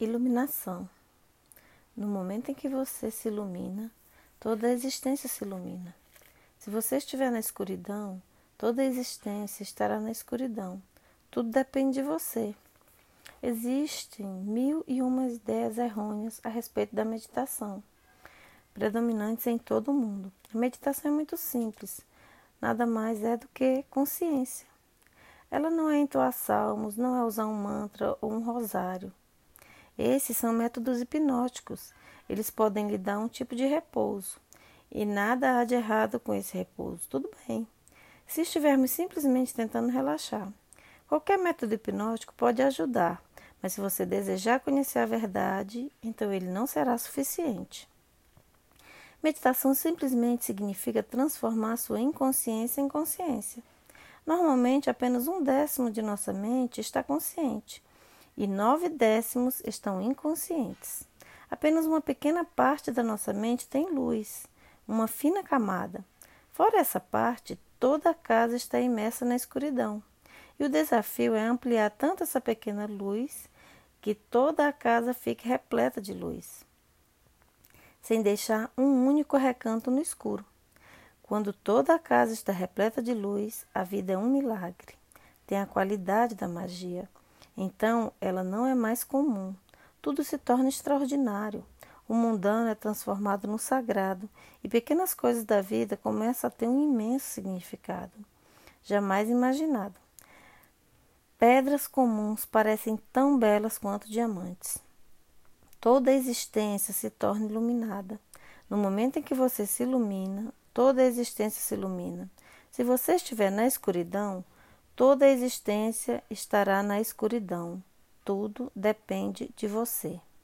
Iluminação. No momento em que você se ilumina, toda a existência se ilumina. Se você estiver na escuridão, toda a existência estará na escuridão. Tudo depende de você. Existem mil e uma ideias errôneas a respeito da meditação, predominantes em todo o mundo. A meditação é muito simples, nada mais é do que consciência. Ela não é entoar salmos, não é usar um mantra ou um rosário. Esses são métodos hipnóticos. Eles podem lhe dar um tipo de repouso. E nada há de errado com esse repouso. Tudo bem. Se estivermos simplesmente tentando relaxar. Qualquer método hipnótico pode ajudar, mas se você desejar conhecer a verdade, então ele não será suficiente. Meditação simplesmente significa transformar sua inconsciência em consciência. Normalmente, apenas um décimo de nossa mente está consciente e nove décimos estão inconscientes. Apenas uma pequena parte da nossa mente tem luz, uma fina camada. Fora essa parte, toda a casa está imersa na escuridão. E o desafio é ampliar tanto essa pequena luz que toda a casa fique repleta de luz, sem deixar um único recanto no escuro. Quando toda a casa está repleta de luz, a vida é um milagre. Tem a qualidade da magia. Então, ela não é mais comum. Tudo se torna extraordinário. O mundano é transformado no sagrado e pequenas coisas da vida começam a ter um imenso significado, jamais imaginado. Pedras comuns parecem tão belas quanto diamantes. Toda a existência se torna iluminada. No momento em que você se ilumina, toda a existência se ilumina. Se você estiver na escuridão, Toda a existência estará na escuridão. Tudo depende de você.